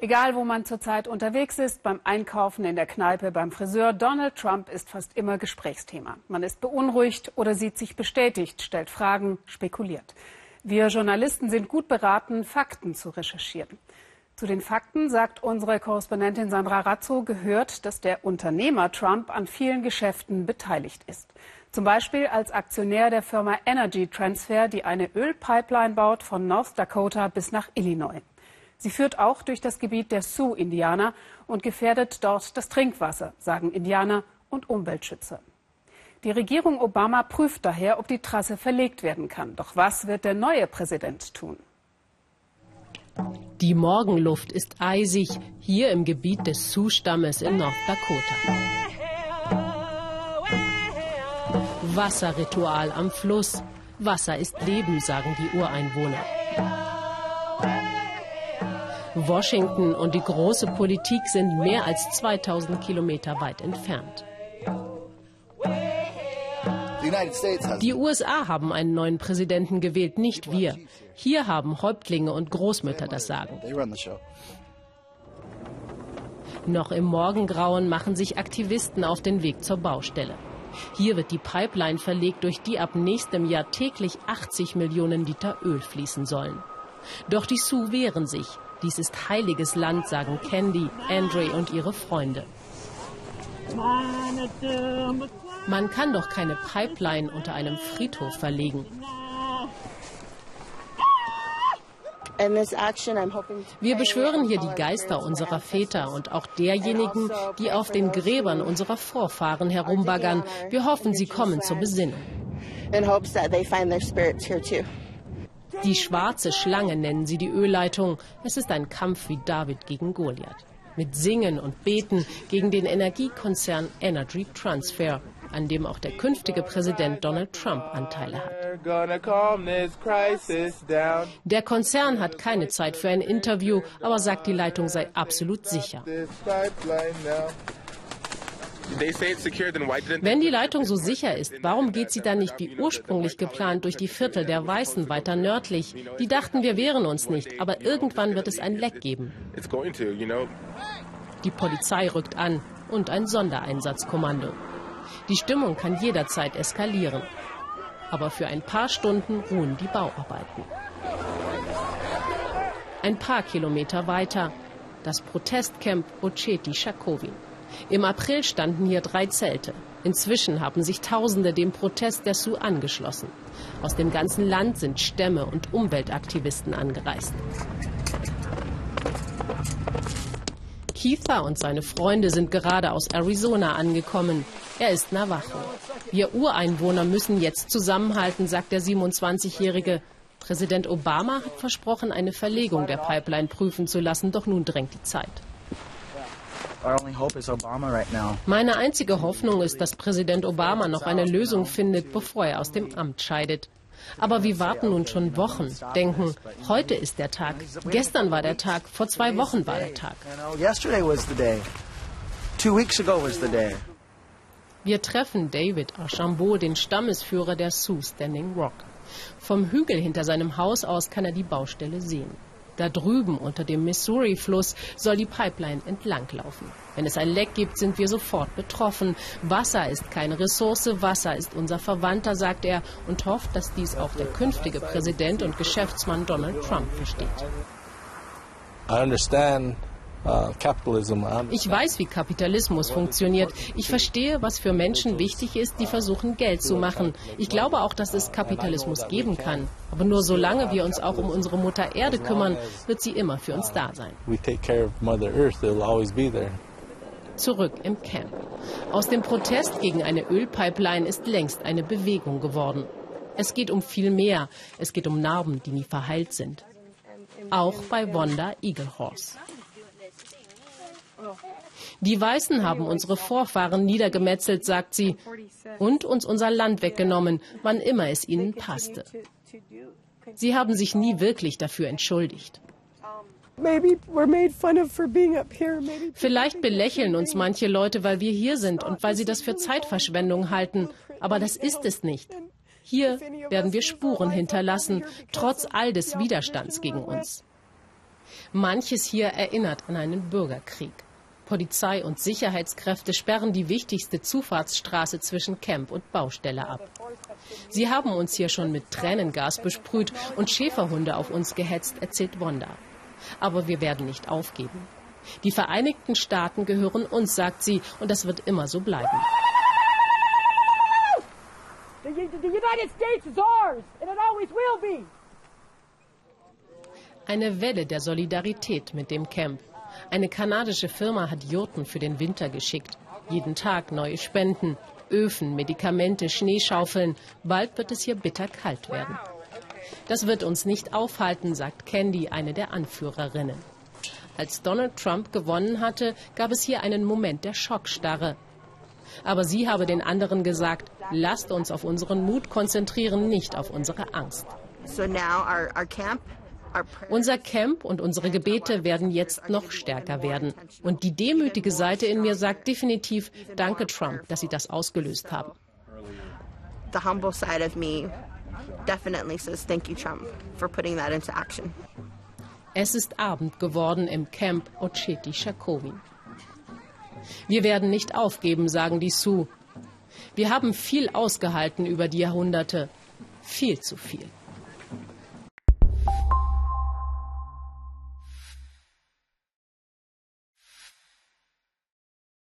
Egal, wo man zurzeit unterwegs ist, beim Einkaufen, in der Kneipe, beim Friseur, Donald Trump ist fast immer Gesprächsthema. Man ist beunruhigt oder sieht sich bestätigt, stellt Fragen, spekuliert. Wir Journalisten sind gut beraten, Fakten zu recherchieren. Zu den Fakten, sagt unsere Korrespondentin Sandra Razzo, gehört, dass der Unternehmer Trump an vielen Geschäften beteiligt ist. Zum Beispiel als Aktionär der Firma Energy Transfer, die eine Ölpipeline baut von North Dakota bis nach Illinois. Sie führt auch durch das Gebiet der Sioux-Indianer und gefährdet dort das Trinkwasser, sagen Indianer und Umweltschützer. Die Regierung Obama prüft daher, ob die Trasse verlegt werden kann. Doch was wird der neue Präsident tun? Die Morgenluft ist eisig hier im Gebiet des Sioux-Stammes in North Dakota. Wasserritual am Fluss. Wasser ist Leben, sagen die Ureinwohner. Washington und die große Politik sind mehr als 2000 Kilometer weit entfernt. Die USA haben einen neuen Präsidenten gewählt, nicht wir. Hier haben Häuptlinge und Großmütter das Sagen. Noch im Morgengrauen machen sich Aktivisten auf den Weg zur Baustelle. Hier wird die Pipeline verlegt, durch die ab nächstem Jahr täglich 80 Millionen Liter Öl fließen sollen. Doch die Sioux wehren sich. Dies ist heiliges Land, sagen Candy, Andre und ihre Freunde. Man kann doch keine Pipeline unter einem Friedhof verlegen. Wir beschwören hier die Geister unserer Väter und auch derjenigen, die auf den Gräbern unserer Vorfahren herumbaggern. Wir hoffen, sie kommen zur Besinnung. Die schwarze Schlange nennen sie die Ölleitung. Es ist ein Kampf wie David gegen Goliath. Mit Singen und Beten gegen den Energiekonzern Energy Transfer, an dem auch der künftige Präsident Donald Trump Anteile hat. Der Konzern hat keine Zeit für ein Interview, aber sagt, die Leitung sei absolut sicher. Wenn die Leitung so sicher ist, warum geht sie dann nicht wie ursprünglich geplant durch die Viertel der Weißen weiter nördlich? Die dachten, wir wehren uns nicht, aber irgendwann wird es ein Leck geben. Die Polizei rückt an und ein Sondereinsatzkommando. Die Stimmung kann jederzeit eskalieren. Aber für ein paar Stunden ruhen die Bauarbeiten. Ein paar Kilometer weiter das Protestcamp Oceti Shakovin. Im April standen hier drei Zelte. Inzwischen haben sich Tausende dem Protest der Sioux angeschlossen. Aus dem ganzen Land sind Stämme und Umweltaktivisten angereist. Keitha und seine Freunde sind gerade aus Arizona angekommen. Er ist Navajo. Wir Ureinwohner müssen jetzt zusammenhalten, sagt der 27-Jährige. Präsident Obama hat versprochen, eine Verlegung der Pipeline prüfen zu lassen, doch nun drängt die Zeit. Meine einzige Hoffnung ist, dass Präsident Obama noch eine Lösung findet, bevor er aus dem Amt scheidet. Aber wir warten nun schon Wochen, denken, heute ist der Tag, gestern war der Tag, vor zwei Wochen war der Tag. Wir treffen David Archambault, den Stammesführer der Sioux Standing Rock. Vom Hügel hinter seinem Haus aus kann er die Baustelle sehen. Da drüben unter dem Missouri-Fluss soll die Pipeline entlanglaufen. Wenn es ein Leck gibt, sind wir sofort betroffen. Wasser ist keine Ressource, Wasser ist unser Verwandter, sagt er und hofft, dass dies auch der künftige Präsident und Geschäftsmann Donald Trump versteht. I understand ich weiß, wie Kapitalismus funktioniert. Ich verstehe, was für Menschen wichtig ist, die versuchen, Geld zu machen. Ich glaube auch, dass es Kapitalismus geben kann. Aber nur solange wir uns auch um unsere Mutter Erde kümmern, wird sie immer für uns da sein. Zurück im Camp. Aus dem Protest gegen eine Ölpipeline ist längst eine Bewegung geworden. Es geht um viel mehr. Es geht um Narben, die nie verheilt sind. Auch bei Wanda Eaglehorse. Die Weißen haben unsere Vorfahren niedergemetzelt, sagt sie, und uns unser Land weggenommen, wann immer es ihnen passte. Sie haben sich nie wirklich dafür entschuldigt. Vielleicht belächeln uns manche Leute, weil wir hier sind und weil sie das für Zeitverschwendung halten, aber das ist es nicht. Hier werden wir Spuren hinterlassen, trotz all des Widerstands gegen uns. Manches hier erinnert an einen Bürgerkrieg. Polizei und Sicherheitskräfte sperren die wichtigste Zufahrtsstraße zwischen Camp und Baustelle ab. Sie haben uns hier schon mit Tränengas besprüht und Schäferhunde auf uns gehetzt, erzählt Wanda. Aber wir werden nicht aufgeben. Die Vereinigten Staaten gehören uns, sagt sie, und das wird immer so bleiben. Eine Welle der Solidarität mit dem Camp. Eine kanadische Firma hat Jurten für den Winter geschickt. Jeden Tag neue Spenden, Öfen, Medikamente, Schneeschaufeln. Bald wird es hier bitter kalt werden. Das wird uns nicht aufhalten, sagt Candy, eine der Anführerinnen. Als Donald Trump gewonnen hatte, gab es hier einen Moment der Schockstarre. Aber sie habe den anderen gesagt, lasst uns auf unseren Mut konzentrieren, nicht auf unsere Angst. So now our, our camp unser Camp und unsere Gebete werden jetzt noch stärker werden. Und die demütige Seite in mir sagt definitiv, danke Trump, dass Sie das ausgelöst haben. The humble side of me definitely says thank you Trump for putting that into action. Es ist Abend geworden im Camp Ocheti Shakowin. Wir werden nicht aufgeben, sagen die Sioux. Wir haben viel ausgehalten über die Jahrhunderte. Viel zu viel.